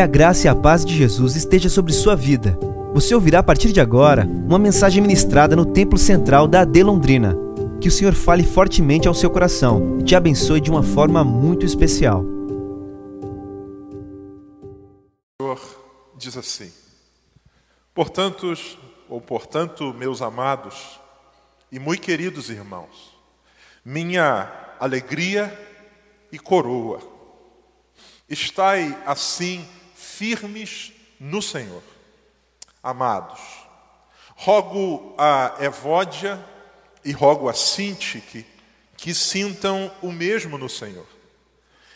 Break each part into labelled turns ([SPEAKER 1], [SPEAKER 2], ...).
[SPEAKER 1] Que a graça e a paz de Jesus esteja sobre sua vida. Você ouvirá a partir de agora uma mensagem ministrada no Templo Central da AD Londrina. Que o Senhor fale fortemente ao seu coração e te abençoe de uma forma muito especial.
[SPEAKER 2] O Senhor diz assim: Portanto, ou portanto, meus amados e muito queridos irmãos, minha alegria e coroa, estai assim firmes no Senhor. Amados, rogo a Evódia e rogo a Sintique que sintam o mesmo no Senhor.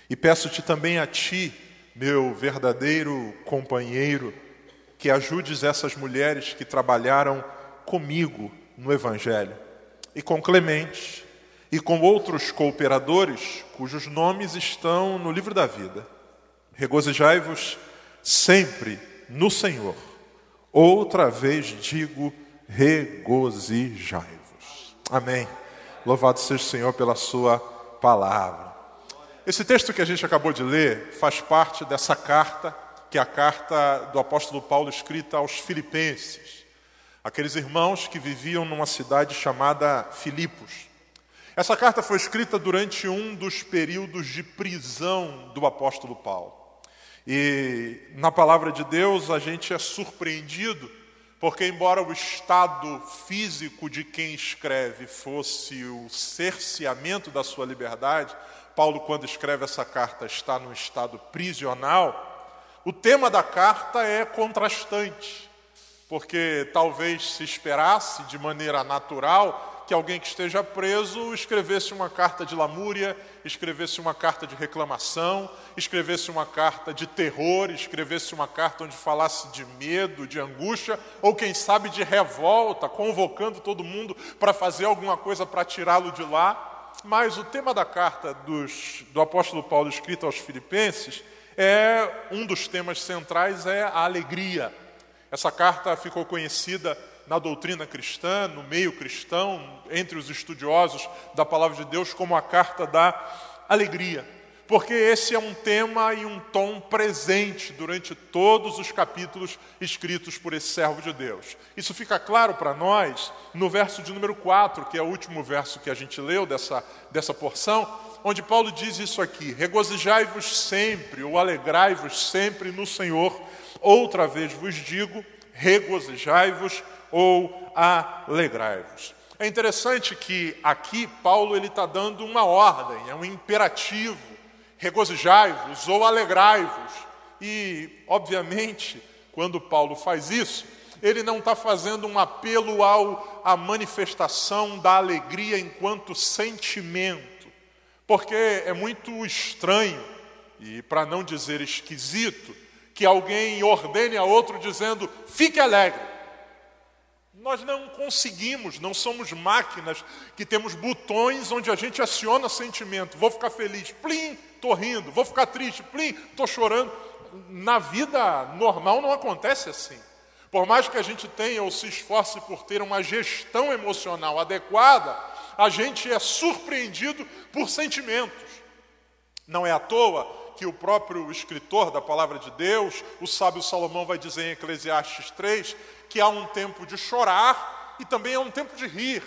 [SPEAKER 2] E peço-te também a ti, meu verdadeiro companheiro, que ajudes essas mulheres que trabalharam comigo no Evangelho, e com Clemente, e com outros cooperadores cujos nomes estão no livro da vida. Regozijai-vos sempre no Senhor. Outra vez digo, regozijai-vos. Amém. Louvado seja o Senhor pela sua palavra. Esse texto que a gente acabou de ler faz parte dessa carta, que é a carta do apóstolo Paulo escrita aos Filipenses, aqueles irmãos que viviam numa cidade chamada Filipos. Essa carta foi escrita durante um dos períodos de prisão do apóstolo Paulo. E na palavra de Deus a gente é surpreendido, porque, embora o estado físico de quem escreve fosse o cerceamento da sua liberdade, Paulo, quando escreve essa carta, está num estado prisional. O tema da carta é contrastante, porque talvez se esperasse de maneira natural que alguém que esteja preso escrevesse uma carta de lamúria, escrevesse uma carta de reclamação, escrevesse uma carta de terror, escrevesse uma carta onde falasse de medo, de angústia, ou quem sabe de revolta, convocando todo mundo para fazer alguma coisa para tirá-lo de lá. Mas o tema da carta dos, do apóstolo Paulo escrita aos Filipenses é um dos temas centrais é a alegria. Essa carta ficou conhecida na doutrina cristã, no meio cristão, entre os estudiosos da palavra de Deus, como a carta da alegria. Porque esse é um tema e um tom presente durante todos os capítulos escritos por esse servo de Deus. Isso fica claro para nós no verso de número 4, que é o último verso que a gente leu dessa, dessa porção, onde Paulo diz isso aqui: Regozijai-vos sempre, ou alegrai-vos sempre no Senhor. Outra vez vos digo, regozijai-vos ou alegrai-vos. É interessante que aqui Paulo ele está dando uma ordem, é um imperativo: regozijai-vos ou alegrai-vos. E, obviamente, quando Paulo faz isso, ele não está fazendo um apelo ao, à manifestação da alegria enquanto sentimento, porque é muito estranho, e para não dizer esquisito, que alguém ordene a outro dizendo: fique alegre. Nós não conseguimos, não somos máquinas que temos botões onde a gente aciona sentimento. Vou ficar feliz, plim, estou rindo. Vou ficar triste, plim, estou chorando. Na vida normal não acontece assim. Por mais que a gente tenha ou se esforce por ter uma gestão emocional adequada, a gente é surpreendido por sentimentos. Não é à toa que o próprio escritor da palavra de Deus, o sábio Salomão, vai dizer em Eclesiastes 3 que há um tempo de chorar e também há um tempo de rir.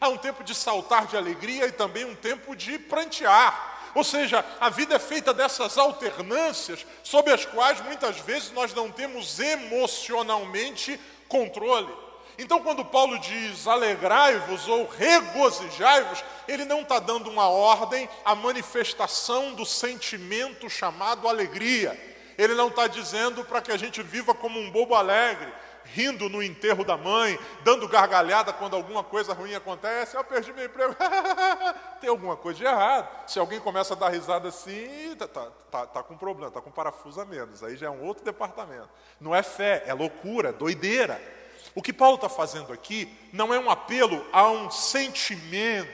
[SPEAKER 2] Há um tempo de saltar de alegria e também um tempo de prantear. Ou seja, a vida é feita dessas alternâncias sobre as quais muitas vezes nós não temos emocionalmente controle. Então, quando Paulo diz alegrai-vos ou regozijai-vos, ele não está dando uma ordem à manifestação do sentimento chamado alegria. Ele não está dizendo para que a gente viva como um bobo alegre, rindo no enterro da mãe, dando gargalhada quando alguma coisa ruim acontece. Eu perdi meu emprego. Tem alguma coisa de errado. Se alguém começa a dar risada assim, tá, tá, tá, tá com problema, está com parafuso a menos. Aí já é um outro departamento. Não é fé, é loucura, doideira. O que Paulo está fazendo aqui não é um apelo a um sentimento.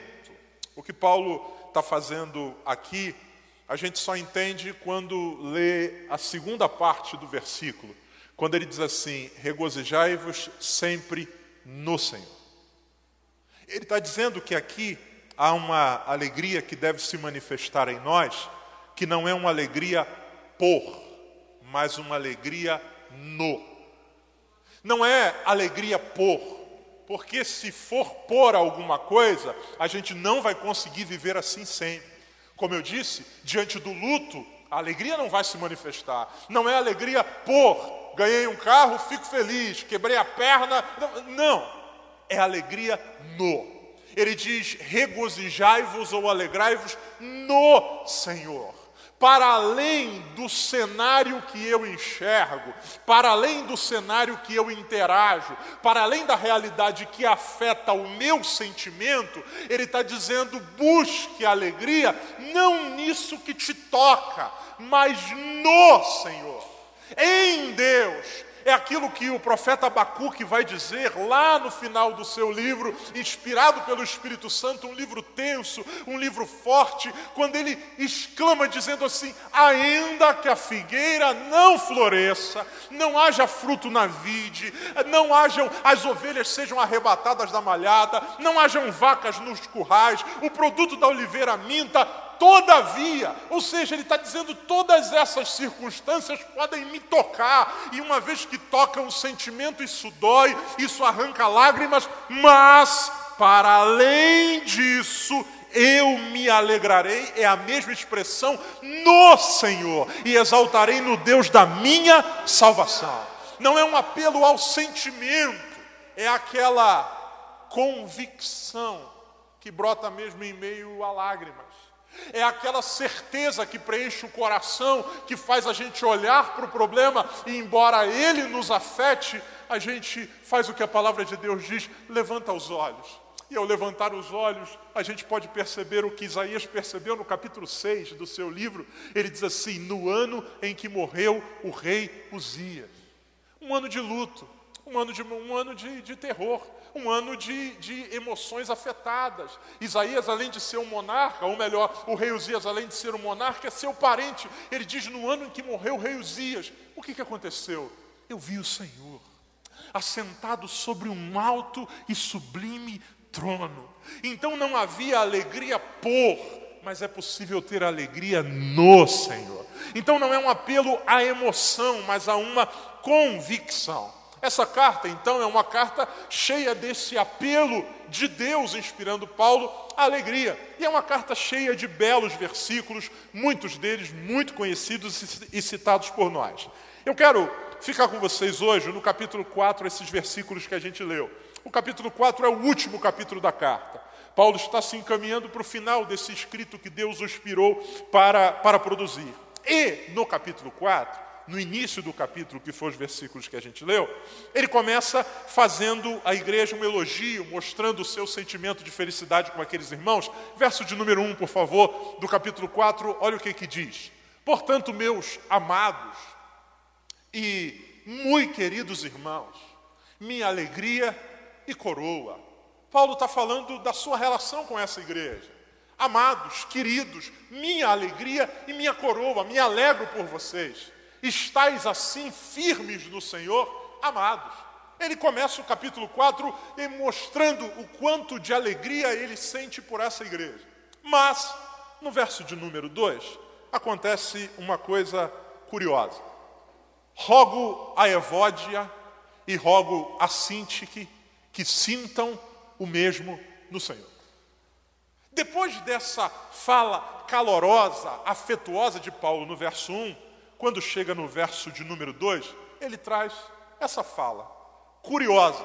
[SPEAKER 2] O que Paulo está fazendo aqui, a gente só entende quando lê a segunda parte do versículo, quando ele diz assim: regozijai-vos sempre no Senhor. Ele está dizendo que aqui há uma alegria que deve se manifestar em nós, que não é uma alegria por, mas uma alegria no. Não é alegria por, porque se for por alguma coisa, a gente não vai conseguir viver assim sempre. Como eu disse, diante do luto, a alegria não vai se manifestar. Não é alegria por ganhei um carro, fico feliz, quebrei a perna. Não, é alegria no. Ele diz: regozijai-vos ou alegrai-vos no Senhor para além do cenário que eu enxergo, para além do cenário que eu interajo, para além da realidade que afeta o meu sentimento, ele está dizendo: busque alegria, não nisso que te toca, mas no Senhor, em Deus, é aquilo que o profeta Abacuque vai dizer lá no final do seu livro, inspirado pelo Espírito Santo, um livro tenso, um livro forte, quando ele exclama dizendo assim: ainda que a figueira não floresça, não haja fruto na vide, não hajam as ovelhas sejam arrebatadas da malhada, não hajam vacas nos currais, o produto da oliveira minta, todavia, ou seja, ele está dizendo todas essas circunstâncias podem me tocar, e uma vez que toca um sentimento, isso dói, isso arranca lágrimas, mas para além disso, eu me alegrarei, é a mesma expressão no Senhor, e exaltarei no Deus da minha salvação. Não é um apelo ao sentimento, é aquela convicção que brota mesmo em meio a lágrimas. É aquela certeza que preenche o coração, que faz a gente olhar para o problema e, embora ele nos afete, a gente faz o que a palavra de Deus diz: levanta os olhos. E ao levantar os olhos, a gente pode perceber o que Isaías percebeu no capítulo 6 do seu livro. Ele diz assim: No ano em que morreu o rei Uzias. Um ano de luto, um ano de, um ano de, de terror, um ano de, de emoções afetadas. Isaías, além de ser um monarca, ou melhor, o rei Uzias, além de ser um monarca, é seu parente. Ele diz: no ano em que morreu o rei Uzias, o que, que aconteceu? Eu vi o Senhor assentado sobre um alto e sublime trono. Então não havia alegria por, mas é possível ter alegria no Senhor. Então não é um apelo à emoção, mas a uma convicção. Essa carta, então, é uma carta cheia desse apelo de Deus, inspirando Paulo à alegria. E é uma carta cheia de belos versículos, muitos deles muito conhecidos e citados por nós. Eu quero ficar com vocês hoje no capítulo 4, esses versículos que a gente leu. O capítulo 4 é o último capítulo da carta. Paulo está se encaminhando para o final desse escrito que Deus o inspirou para, para produzir. E no capítulo 4, no início do capítulo, que foi os versículos que a gente leu, ele começa fazendo a igreja um elogio, mostrando o seu sentimento de felicidade com aqueles irmãos. Verso de número 1, por favor, do capítulo 4, olha o que, que diz. Portanto, meus amados e muito queridos irmãos, minha alegria e coroa. Paulo está falando da sua relação com essa igreja. Amados, queridos, minha alegria e minha coroa, me alegro por vocês. Estais assim firmes no Senhor, amados. Ele começa o capítulo 4 mostrando o quanto de alegria ele sente por essa igreja. Mas, no verso de número 2, acontece uma coisa curiosa. Rogo a Evódia e rogo a Sintique que sintam o mesmo no Senhor. Depois dessa fala calorosa, afetuosa de Paulo no verso 1, quando chega no verso de número 2, ele traz essa fala curiosa.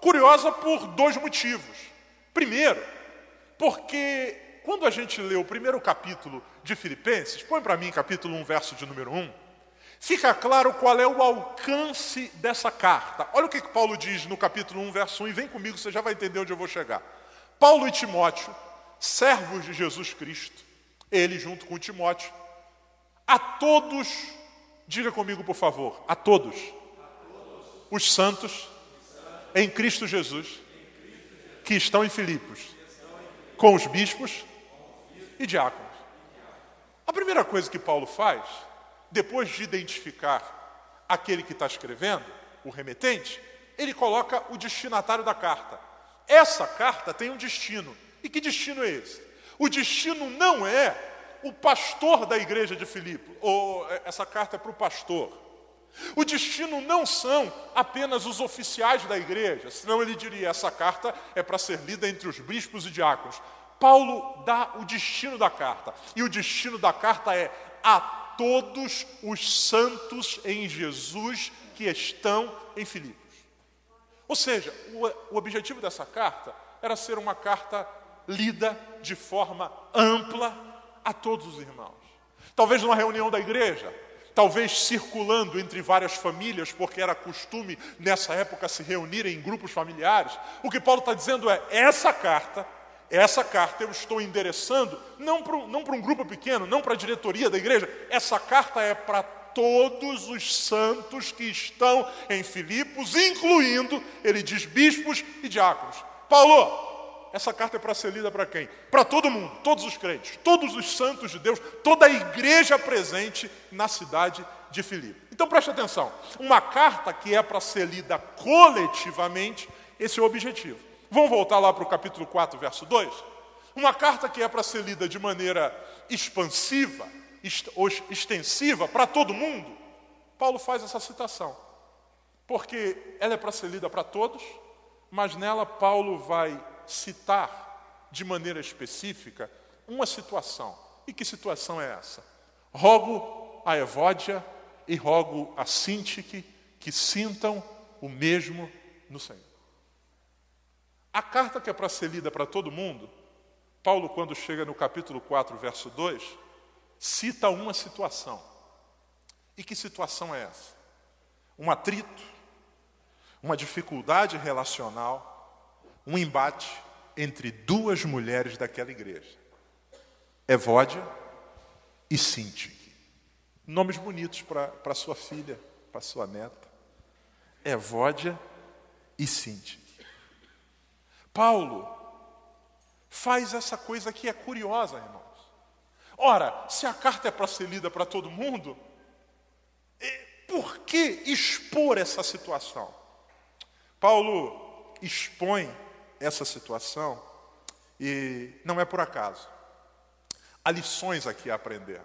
[SPEAKER 2] Curiosa por dois motivos. Primeiro, porque quando a gente lê o primeiro capítulo de Filipenses, põe para mim capítulo 1, verso de número 1, fica claro qual é o alcance dessa carta. Olha o que Paulo diz no capítulo 1, verso 1, e vem comigo, você já vai entender onde eu vou chegar. Paulo e Timóteo, servos de Jesus Cristo, ele junto com Timóteo, a todos, diga comigo por favor, a todos, os santos em Cristo Jesus, que estão em Filipos, com os bispos e diáconos. A primeira coisa que Paulo faz, depois de identificar aquele que está escrevendo, o remetente, ele coloca o destinatário da carta. Essa carta tem um destino. E que destino é esse? O destino não é o pastor da igreja de Filipe, ou é, essa carta é para o pastor. O destino não são apenas os oficiais da igreja, senão ele diria: essa carta é para ser lida entre os bispos e diáconos. Paulo dá o destino da carta, e o destino da carta é a todos os santos em Jesus que estão em Filipos. Ou seja, o, o objetivo dessa carta era ser uma carta lida de forma ampla a todos os irmãos. Talvez numa reunião da igreja, talvez circulando entre várias famílias, porque era costume nessa época se reunirem em grupos familiares. O que Paulo está dizendo é: essa carta, essa carta eu estou endereçando não para, não um grupo pequeno, não para a diretoria da igreja, essa carta é para todos os santos que estão em Filipos, incluindo, ele diz, bispos e diáconos. Paulo, essa carta é para ser lida para quem? Para todo mundo, todos os crentes, todos os santos de Deus, toda a igreja presente na cidade de Filipe. Então preste atenção: uma carta que é para ser lida coletivamente, esse é o objetivo. Vamos voltar lá para o capítulo 4, verso 2? Uma carta que é para ser lida de maneira expansiva, extensiva, para todo mundo. Paulo faz essa citação, porque ela é para ser lida para todos, mas nela Paulo vai citar de maneira específica uma situação. E que situação é essa? Rogo a Evódia e rogo a Sintique que sintam o mesmo no Senhor. A carta que é para ser lida para todo mundo, Paulo, quando chega no capítulo 4, verso 2, cita uma situação. E que situação é essa? Um atrito, uma dificuldade relacional, um embate entre duas mulheres daquela igreja, Evódia e Sintique. Nomes bonitos para sua filha, para sua neta. Evódia e Sintique. Paulo faz essa coisa que é curiosa, irmãos. Ora, se a carta é para ser lida para todo mundo, por que expor essa situação? Paulo expõe essa situação e não é por acaso. Há lições aqui a aprender.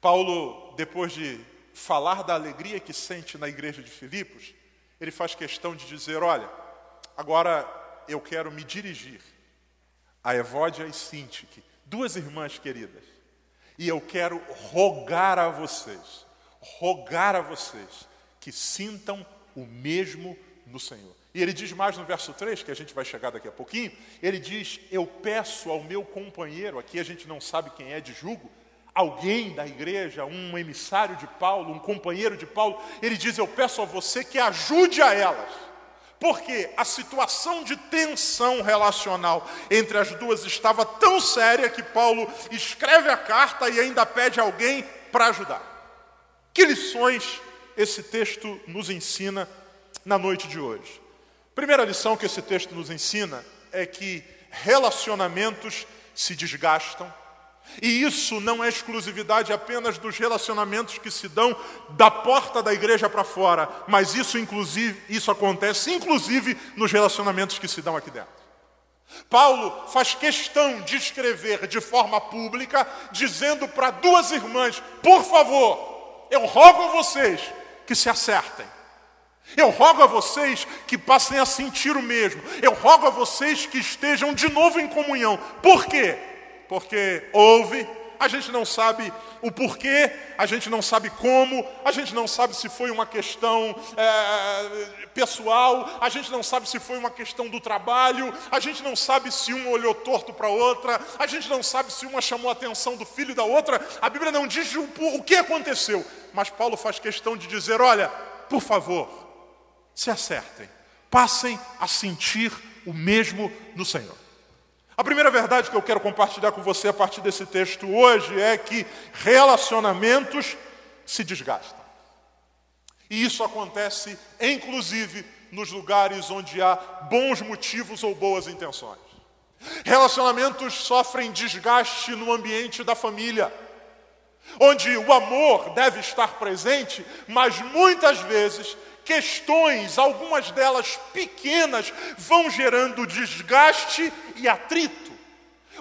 [SPEAKER 2] Paulo, depois de falar da alegria que sente na igreja de Filipos, ele faz questão de dizer: olha, agora eu quero me dirigir a Evódia e Sintique, duas irmãs queridas, e eu quero rogar a vocês, rogar a vocês que sintam o mesmo no Senhor. E ele diz mais no verso 3, que a gente vai chegar daqui a pouquinho, ele diz: Eu peço ao meu companheiro, aqui a gente não sabe quem é de julgo, alguém da igreja, um emissário de Paulo, um companheiro de Paulo, ele diz: Eu peço a você que ajude a elas. Porque a situação de tensão relacional entre as duas estava tão séria que Paulo escreve a carta e ainda pede alguém para ajudar. Que lições esse texto nos ensina na noite de hoje? Primeira lição que esse texto nos ensina é que relacionamentos se desgastam, e isso não é exclusividade apenas dos relacionamentos que se dão da porta da igreja para fora, mas isso inclusive isso acontece inclusive nos relacionamentos que se dão aqui dentro. Paulo faz questão de escrever de forma pública, dizendo para duas irmãs: por favor, eu rogo a vocês que se acertem. Eu rogo a vocês que passem a sentir o mesmo. Eu rogo a vocês que estejam de novo em comunhão. Por quê? Porque houve, a gente não sabe o porquê, a gente não sabe como, a gente não sabe se foi uma questão é, pessoal, a gente não sabe se foi uma questão do trabalho, a gente não sabe se um olhou torto para outra, a gente não sabe se uma chamou a atenção do filho da outra. A Bíblia não diz o, o que aconteceu, mas Paulo faz questão de dizer: olha, por favor se acertem, passem a sentir o mesmo no Senhor. A primeira verdade que eu quero compartilhar com você a partir desse texto hoje é que relacionamentos se desgastam. E isso acontece, inclusive, nos lugares onde há bons motivos ou boas intenções. Relacionamentos sofrem desgaste no ambiente da família, onde o amor deve estar presente, mas muitas vezes questões, algumas delas pequenas, vão gerando desgaste e atrito.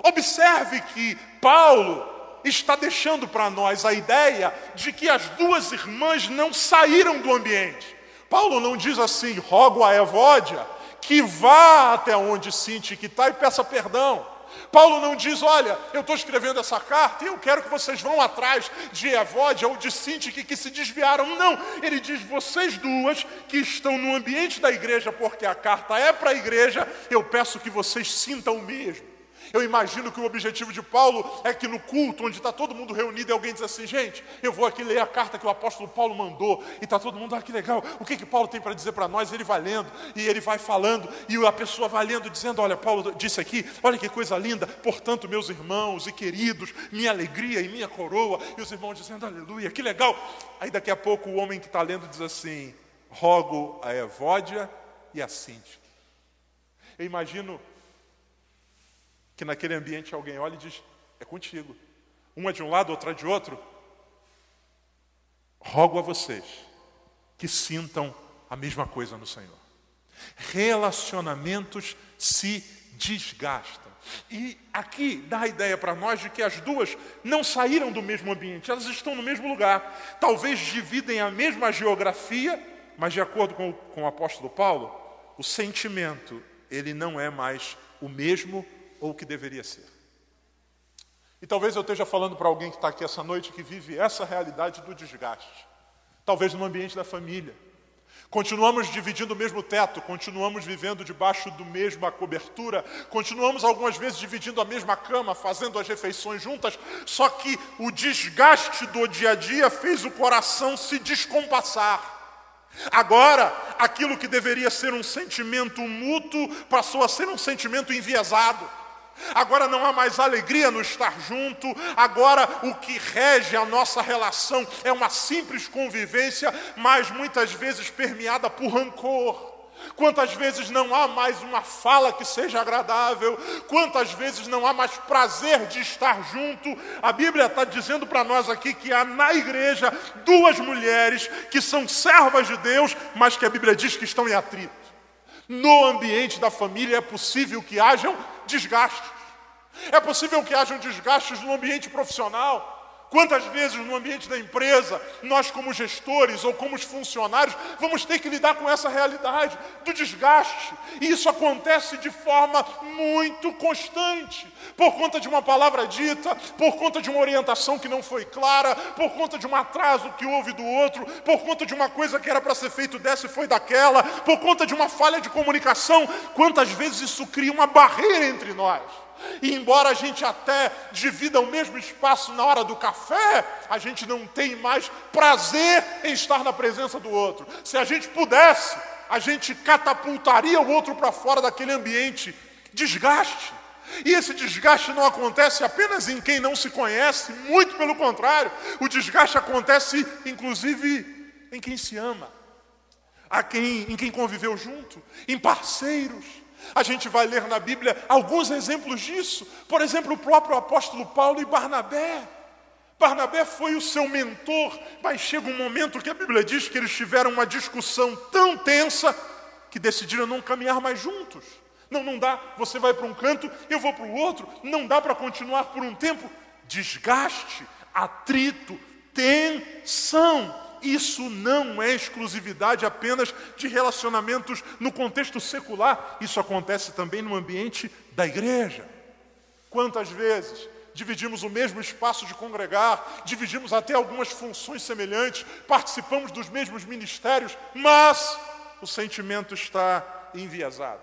[SPEAKER 2] Observe que Paulo está deixando para nós a ideia de que as duas irmãs não saíram do ambiente. Paulo não diz assim, rogo a Evódia que vá até onde Sinti que está e peça perdão. Paulo não diz, olha, eu estou escrevendo essa carta e eu quero que vocês vão atrás de Evódia ou de Sinti que, que se desviaram. Não, ele diz, vocês duas que estão no ambiente da igreja, porque a carta é para a igreja, eu peço que vocês sintam o mesmo. Eu imagino que o objetivo de Paulo é que no culto, onde está todo mundo reunido, alguém diz assim: gente, eu vou aqui ler a carta que o apóstolo Paulo mandou, e está todo mundo, ah, que legal, o que, que Paulo tem para dizer para nós? Ele vai lendo, e ele vai falando, e a pessoa vai lendo, dizendo: olha, Paulo disse aqui, olha que coisa linda, portanto, meus irmãos e queridos, minha alegria e minha coroa, e os irmãos dizendo: aleluia, que legal. Aí daqui a pouco o homem que está lendo diz assim: rogo a Evódia e a Cíntia. Eu imagino que naquele ambiente alguém olha e diz: é contigo. Uma de um lado, outra de outro. Rogo a vocês que sintam a mesma coisa no Senhor. Relacionamentos se desgastam. E aqui dá a ideia para nós de que as duas não saíram do mesmo ambiente, elas estão no mesmo lugar. Talvez dividem a mesma geografia, mas de acordo com o, com o apóstolo Paulo, o sentimento, ele não é mais o mesmo ou o que deveria ser. E talvez eu esteja falando para alguém que está aqui essa noite que vive essa realidade do desgaste. Talvez no ambiente da família. Continuamos dividindo o mesmo teto, continuamos vivendo debaixo do mesma cobertura, continuamos algumas vezes dividindo a mesma cama, fazendo as refeições juntas, só que o desgaste do dia a dia fez o coração se descompassar. Agora, aquilo que deveria ser um sentimento mútuo passou a ser um sentimento enviesado. Agora não há mais alegria no estar junto, agora o que rege a nossa relação é uma simples convivência, mas muitas vezes permeada por rancor. Quantas vezes não há mais uma fala que seja agradável, quantas vezes não há mais prazer de estar junto. A Bíblia está dizendo para nós aqui que há na igreja duas mulheres que são servas de Deus, mas que a Bíblia diz que estão em atrito. No ambiente da família é possível que hajam desgastes. É possível que hajam desgastes no ambiente profissional. Quantas vezes no ambiente da empresa, nós, como gestores ou como funcionários, vamos ter que lidar com essa realidade do desgaste. E isso acontece de forma muito constante, por conta de uma palavra dita, por conta de uma orientação que não foi clara, por conta de um atraso que houve do outro, por conta de uma coisa que era para ser feito dessa e foi daquela, por conta de uma falha de comunicação. Quantas vezes isso cria uma barreira entre nós? E embora a gente até divida o mesmo espaço na hora do café, a gente não tem mais prazer em estar na presença do outro. Se a gente pudesse, a gente catapultaria o outro para fora daquele ambiente. Desgaste. E esse desgaste não acontece apenas em quem não se conhece, muito pelo contrário, o desgaste acontece inclusive em quem se ama, a quem, em quem conviveu junto, em parceiros. A gente vai ler na Bíblia alguns exemplos disso. Por exemplo, o próprio apóstolo Paulo e Barnabé. Barnabé foi o seu mentor, mas chega um momento que a Bíblia diz que eles tiveram uma discussão tão tensa que decidiram não caminhar mais juntos. Não, não dá. Você vai para um canto, eu vou para o outro. Não dá para continuar por um tempo. Desgaste, atrito, tensão isso não é exclusividade apenas de relacionamentos no contexto secular, isso acontece também no ambiente da igreja. Quantas vezes dividimos o mesmo espaço de congregar, dividimos até algumas funções semelhantes, participamos dos mesmos ministérios, mas o sentimento está enviesado.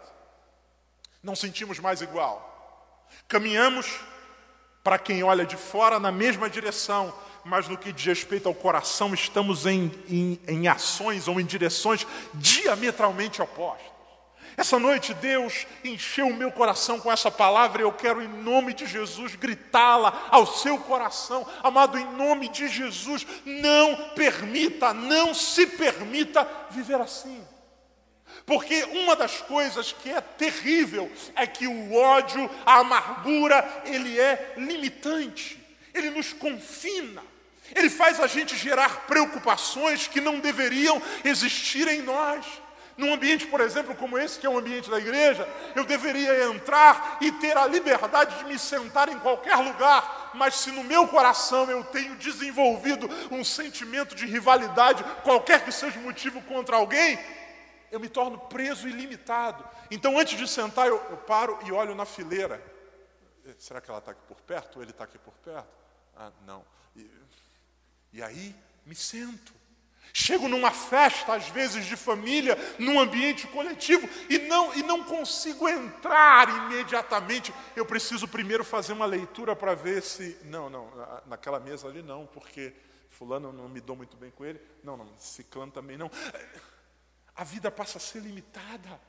[SPEAKER 2] Não sentimos mais igual. Caminhamos para quem olha de fora na mesma direção, mas no que diz respeito ao coração, estamos em, em, em ações ou em direções diametralmente opostas. Essa noite Deus encheu o meu coração com essa palavra e eu quero, em nome de Jesus, gritá-la ao seu coração. Amado, em nome de Jesus, não permita, não se permita viver assim. Porque uma das coisas que é terrível é que o ódio, a amargura, ele é limitante, ele nos confina. Ele faz a gente gerar preocupações que não deveriam existir em nós. Num ambiente, por exemplo, como esse, que é o ambiente da igreja, eu deveria entrar e ter a liberdade de me sentar em qualquer lugar, mas se no meu coração eu tenho desenvolvido um sentimento de rivalidade, qualquer que seja o motivo contra alguém, eu me torno preso e limitado. Então, antes de sentar, eu, eu paro e olho na fileira. Será que ela está aqui por perto? Ou ele está aqui por perto? Ah, não. E, aí, me sento. Chego numa festa, às vezes de família, num ambiente coletivo, e não, e não consigo entrar imediatamente. Eu preciso primeiro fazer uma leitura para ver se. Não, não, naquela mesa ali não, porque Fulano não me dou muito bem com ele. Não, não, Ciclano também não. A vida passa a ser limitada,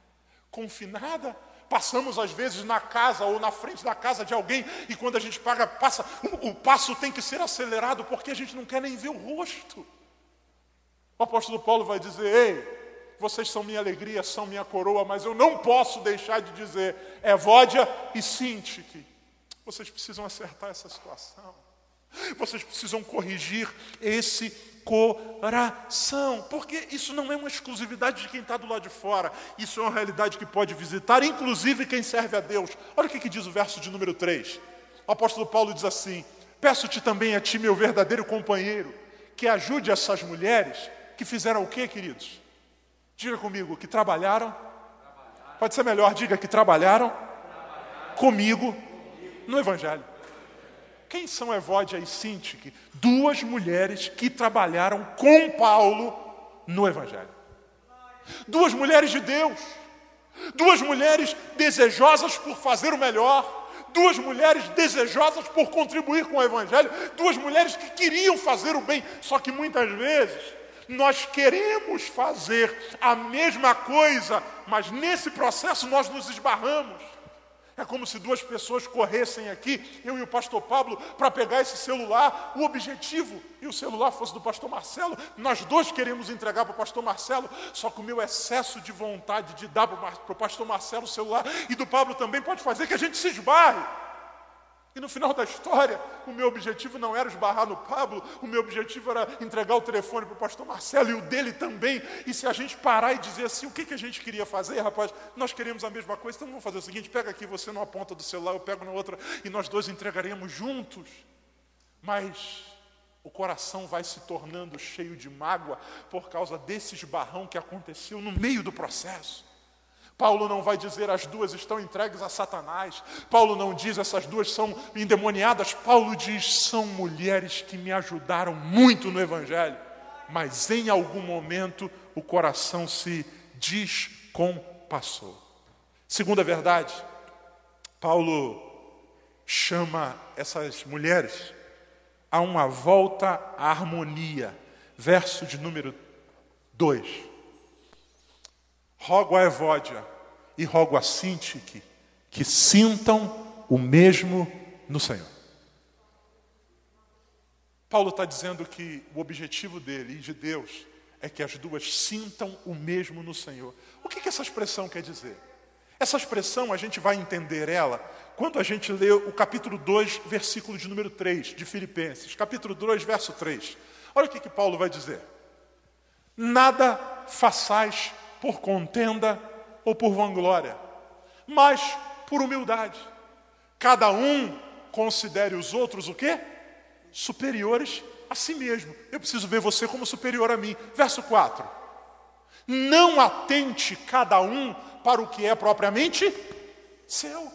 [SPEAKER 2] confinada. Passamos às vezes na casa ou na frente da casa de alguém e quando a gente paga, passa, o, passo tem que ser acelerado porque a gente não quer nem ver o rosto. O apóstolo Paulo vai dizer: Ei, vocês são minha alegria, são minha coroa, mas eu não posso deixar de dizer Evódia e Sintique. Vocês precisam acertar essa situação. Vocês precisam corrigir esse coração, porque isso não é uma exclusividade de quem está do lado de fora, isso é uma realidade que pode visitar, inclusive quem serve a Deus. Olha o que, que diz o verso de número 3. O apóstolo Paulo diz assim: Peço-te também a ti, meu verdadeiro companheiro, que ajude essas mulheres que fizeram o que, queridos? Diga comigo, que trabalharam. Pode ser melhor, diga que trabalharam comigo no Evangelho. Quem são Evódia e Sintique? Duas mulheres que trabalharam com Paulo no Evangelho. Duas mulheres de Deus. Duas mulheres desejosas por fazer o melhor. Duas mulheres desejosas por contribuir com o Evangelho. Duas mulheres que queriam fazer o bem. Só que muitas vezes nós queremos fazer a mesma coisa, mas nesse processo nós nos esbarramos. É como se duas pessoas corressem aqui, eu e o pastor Pablo, para pegar esse celular. O objetivo e o celular fosse do pastor Marcelo. Nós dois queremos entregar para o pastor Marcelo, só que o meu excesso de vontade de dar para o pastor Marcelo o celular e do Pablo também pode fazer que a gente se esbarre. E no final da história, o meu objetivo não era esbarrar no Pablo, o meu objetivo era entregar o telefone para o pastor Marcelo e o dele também. E se a gente parar e dizer assim, o que, que a gente queria fazer, rapaz? Nós queríamos a mesma coisa, então vamos fazer o seguinte: pega aqui você numa ponta do celular, eu pego na outra, e nós dois entregaremos juntos. Mas o coração vai se tornando cheio de mágoa por causa desse esbarrão que aconteceu no meio do processo. Paulo não vai dizer as duas estão entregues a Satanás. Paulo não diz essas duas são endemoniadas. Paulo diz são mulheres que me ajudaram muito no Evangelho. Mas em algum momento o coração se descompassou. Segunda verdade, Paulo chama essas mulheres a uma volta à harmonia. Verso de número 2. Rogo a Evódia e rogo a Sintique que sintam o mesmo no Senhor. Paulo está dizendo que o objetivo dele e de Deus é que as duas sintam o mesmo no Senhor. O que, que essa expressão quer dizer? Essa expressão a gente vai entender ela quando a gente lê o capítulo 2, versículo de número 3 de Filipenses. Capítulo 2, verso 3. Olha o que, que Paulo vai dizer. Nada façais por contenda ou por vanglória, mas por humildade. Cada um considere os outros o quê? Superiores a si mesmo. Eu preciso ver você como superior a mim. Verso 4. Não atente cada um para o que é propriamente seu.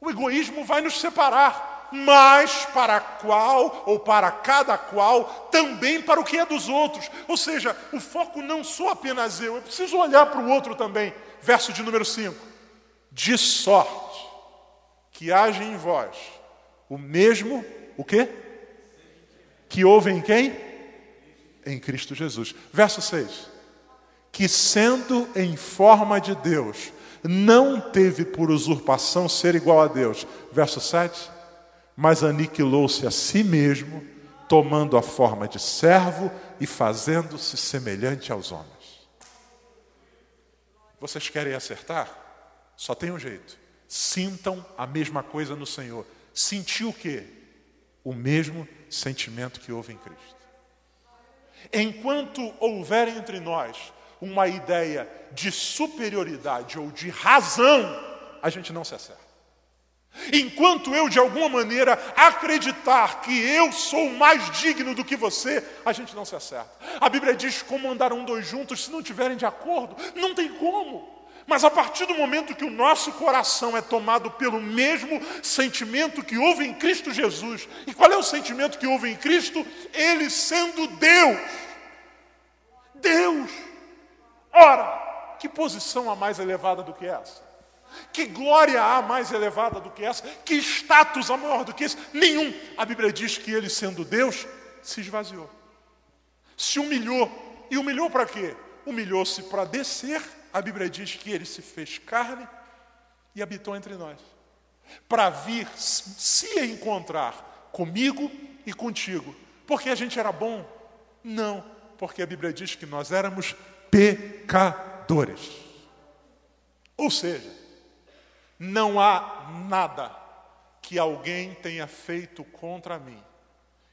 [SPEAKER 2] O egoísmo vai nos separar mas para qual ou para cada qual também para o que é dos outros. Ou seja, o foco não sou apenas eu, eu preciso olhar para o outro também. Verso de número 5. De sorte que haja em vós o mesmo, o quê? Que houve em quem? Em Cristo Jesus. Verso 6. Que sendo em forma de Deus, não teve por usurpação ser igual a Deus. Verso 7 mas aniquilou-se a si mesmo, tomando a forma de servo e fazendo-se semelhante aos homens. Vocês querem acertar? Só tem um jeito. Sintam a mesma coisa no Senhor. Sentir o quê? O mesmo sentimento que houve em Cristo. Enquanto houver entre nós uma ideia de superioridade ou de razão, a gente não se acerta. Enquanto eu, de alguma maneira, acreditar que eu sou mais digno do que você, a gente não se acerta. A Bíblia diz como andarão dois juntos se não tiverem de acordo. Não tem como. Mas a partir do momento que o nosso coração é tomado pelo mesmo sentimento que houve em Cristo Jesus, e qual é o sentimento que houve em Cristo? Ele sendo Deus. Deus. Ora, que posição a mais elevada do que essa? Que glória há mais elevada do que essa? Que status há maior do que esse? Nenhum. A Bíblia diz que ele, sendo Deus, se esvaziou, se humilhou. E humilhou para quê? Humilhou-se para descer. A Bíblia diz que ele se fez carne e habitou entre nós, para vir se encontrar comigo e contigo. Porque a gente era bom? Não, porque a Bíblia diz que nós éramos pecadores. Ou seja, não há nada que alguém tenha feito contra mim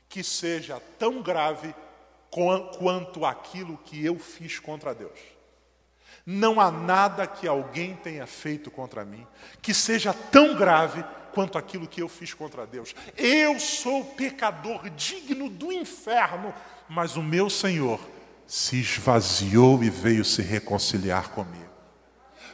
[SPEAKER 2] que seja tão grave quanto aquilo que eu fiz contra Deus. Não há nada que alguém tenha feito contra mim que seja tão grave quanto aquilo que eu fiz contra Deus. Eu sou pecador digno do inferno, mas o meu Senhor se esvaziou e veio se reconciliar comigo.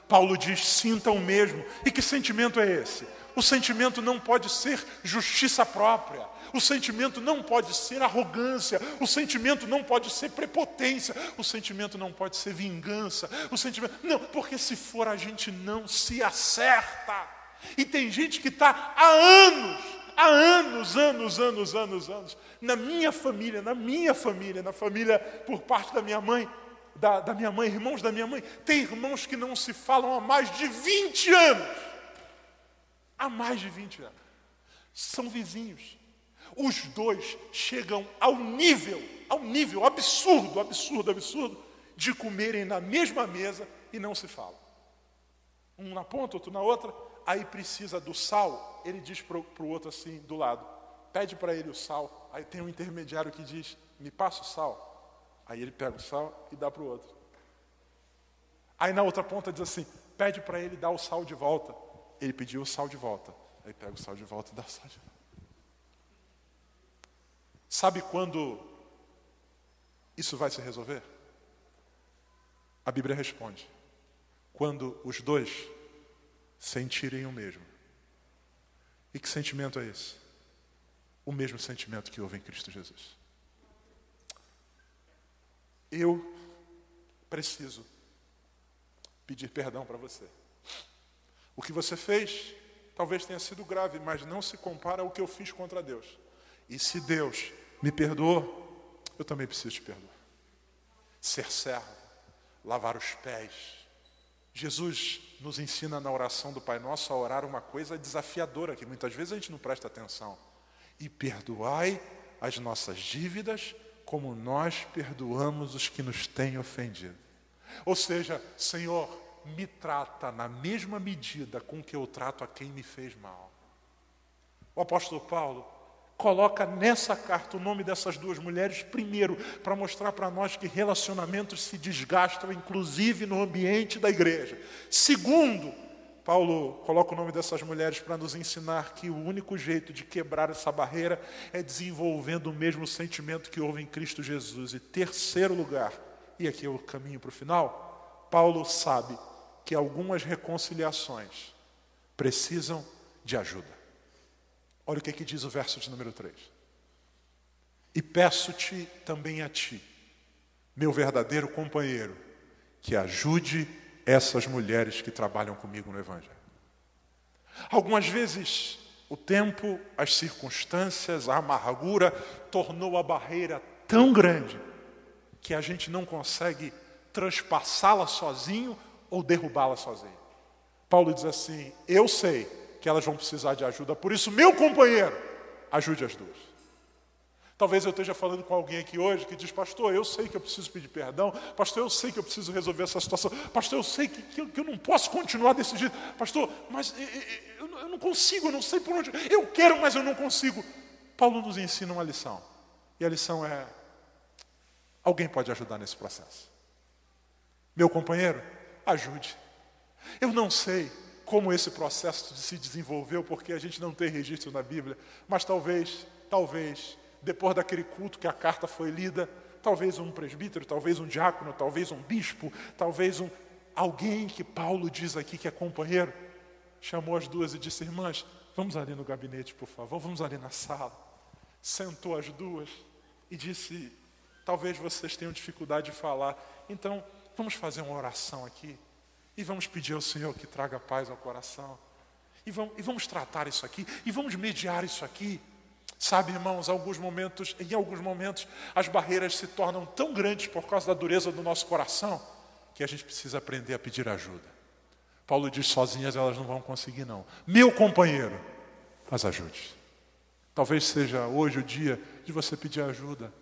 [SPEAKER 2] Paulo diz: sinta o mesmo. E que sentimento é esse? O sentimento não pode ser justiça própria. O sentimento não pode ser arrogância, o sentimento não pode ser prepotência, o sentimento não pode ser vingança, o sentimento não, porque se for a gente não se acerta. E tem gente que está há anos, há anos, anos, anos, anos, anos, na minha família, na minha família, na família por parte da minha mãe, da, da minha mãe, irmãos da minha mãe, tem irmãos que não se falam há mais de 20 anos. Há mais de 20 anos. São vizinhos. Os dois chegam ao nível, ao nível absurdo, absurdo, absurdo, de comerem na mesma mesa e não se falam. Um na ponta, outro na outra, aí precisa do sal, ele diz para o outro assim, do lado, pede para ele o sal, aí tem um intermediário que diz, me passa o sal. Aí ele pega o sal e dá para o outro. Aí na outra ponta diz assim: pede para ele dar o sal de volta. Ele pediu o sal de volta. Aí pega o sal de volta e dá o sal de volta. Sabe quando isso vai se resolver? A Bíblia responde: quando os dois sentirem o mesmo. E que sentimento é esse? O mesmo sentimento que houve em Cristo Jesus. Eu preciso pedir perdão para você. O que você fez talvez tenha sido grave, mas não se compara ao que eu fiz contra Deus. E se Deus me perdoou, eu também preciso te perdoar. Ser servo, lavar os pés. Jesus nos ensina na oração do Pai Nosso a orar uma coisa desafiadora que muitas vezes a gente não presta atenção. E perdoai as nossas dívidas como nós perdoamos os que nos têm ofendido. Ou seja, Senhor, me trata na mesma medida com que eu trato a quem me fez mal. O apóstolo Paulo coloca nessa carta o nome dessas duas mulheres, primeiro, para mostrar para nós que relacionamentos se desgastam, inclusive no ambiente da igreja. Segundo, Paulo coloca o nome dessas mulheres para nos ensinar que o único jeito de quebrar essa barreira é desenvolvendo o mesmo sentimento que houve em Cristo Jesus. E terceiro lugar, e aqui é o caminho para o final, Paulo sabe que algumas reconciliações precisam de ajuda. Olha o que, é que diz o verso de número 3. E peço-te também a ti, meu verdadeiro companheiro, que ajude essas mulheres que trabalham comigo no Evangelho. Algumas vezes o tempo, as circunstâncias, a amargura tornou a barreira tão grande que a gente não consegue transpassá-la sozinho ou derrubá-la sozinho. Paulo diz assim: Eu sei que elas vão precisar de ajuda, por isso, meu companheiro, ajude as duas. Talvez eu esteja falando com alguém aqui hoje que diz, pastor, eu sei que eu preciso pedir perdão, pastor, eu sei que eu preciso resolver essa situação, pastor, eu sei que, que, eu, que eu não posso continuar desse jeito, pastor, mas eu, eu não consigo, eu não sei por onde, eu quero, mas eu não consigo. Paulo nos ensina uma lição, e a lição é: alguém pode ajudar nesse processo. Meu companheiro, ajude. Eu não sei como esse processo se desenvolveu, porque a gente não tem registro na Bíblia, mas talvez, talvez, depois daquele culto que a carta foi lida, talvez um presbítero, talvez um diácono, talvez um bispo, talvez um alguém que Paulo diz aqui que é companheiro, chamou as duas e disse: "Irmãs, vamos ali no gabinete, por favor, vamos ali na sala". Sentou as duas e disse: "Talvez vocês tenham dificuldade de falar, então vamos fazer uma oração aqui. E vamos pedir ao Senhor que traga paz ao coração. E vamos, e vamos tratar isso aqui. E vamos mediar isso aqui. Sabe, irmãos, alguns momentos, em alguns momentos, as barreiras se tornam tão grandes por causa da dureza do nosso coração que a gente precisa aprender a pedir ajuda. Paulo diz: sozinhas elas não vão conseguir, não. Meu companheiro, as ajude. Talvez seja hoje o dia de você pedir ajuda.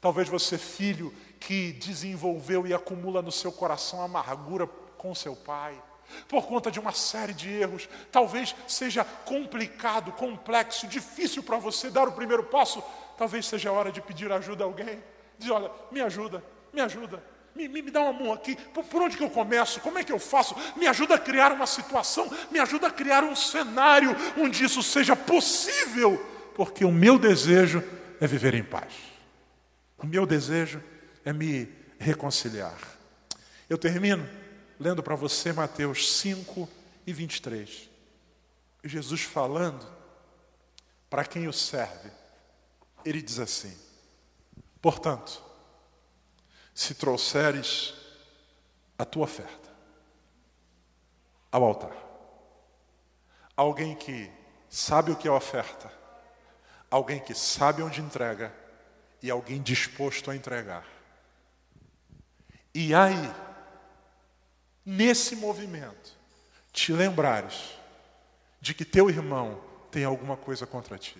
[SPEAKER 2] Talvez você, filho, que desenvolveu e acumula no seu coração amargura com seu pai, por conta de uma série de erros. Talvez seja complicado, complexo, difícil para você dar o primeiro passo. Talvez seja a hora de pedir ajuda a alguém. Diz: olha, me ajuda, me ajuda. Me, me, me, dá uma mão aqui, por, por onde que eu começo? Como é que eu faço? Me ajuda a criar uma situação, me ajuda a criar um cenário onde isso seja possível, porque o meu desejo é viver em paz. O meu desejo é me reconciliar. Eu termino lendo para você Mateus 5 e 23. Jesus falando para quem o serve, ele diz assim: Portanto, se trouxeres a tua oferta ao altar, alguém que sabe o que é oferta, alguém que sabe onde entrega e alguém disposto a entregar. E aí, nesse movimento, te lembrares de que teu irmão tem alguma coisa contra ti.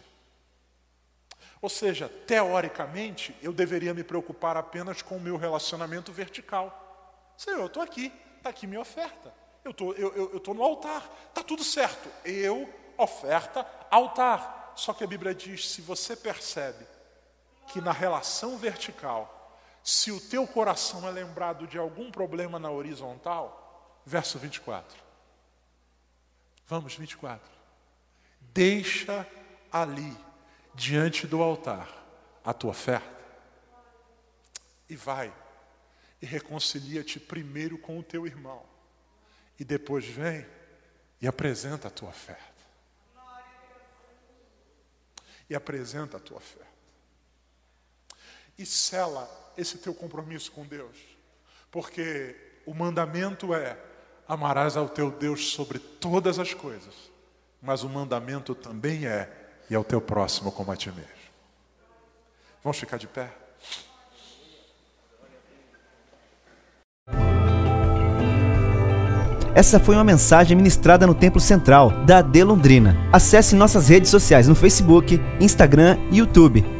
[SPEAKER 2] Ou seja, teoricamente, eu deveria me preocupar apenas com o meu relacionamento vertical. Senhor, eu estou aqui, está aqui minha oferta. Eu tô, estou eu, eu tô no altar, está tudo certo. Eu, oferta, altar. Só que a Bíblia diz: se você percebe que na relação vertical se o teu coração é lembrado de algum problema na horizontal, verso 24. Vamos, 24. Deixa ali, diante do altar, a tua oferta. E vai, e reconcilia-te primeiro com o teu irmão. E depois vem e apresenta a tua oferta. E apresenta a tua oferta. E sela esse teu compromisso com Deus. Porque o mandamento é: amarás ao teu Deus sobre todas as coisas. Mas o mandamento também é: e ao teu próximo como a ti mesmo. Vamos ficar de pé?
[SPEAKER 1] Essa foi uma mensagem ministrada no Templo Central da AD Londrina. Acesse nossas redes sociais no Facebook, Instagram e YouTube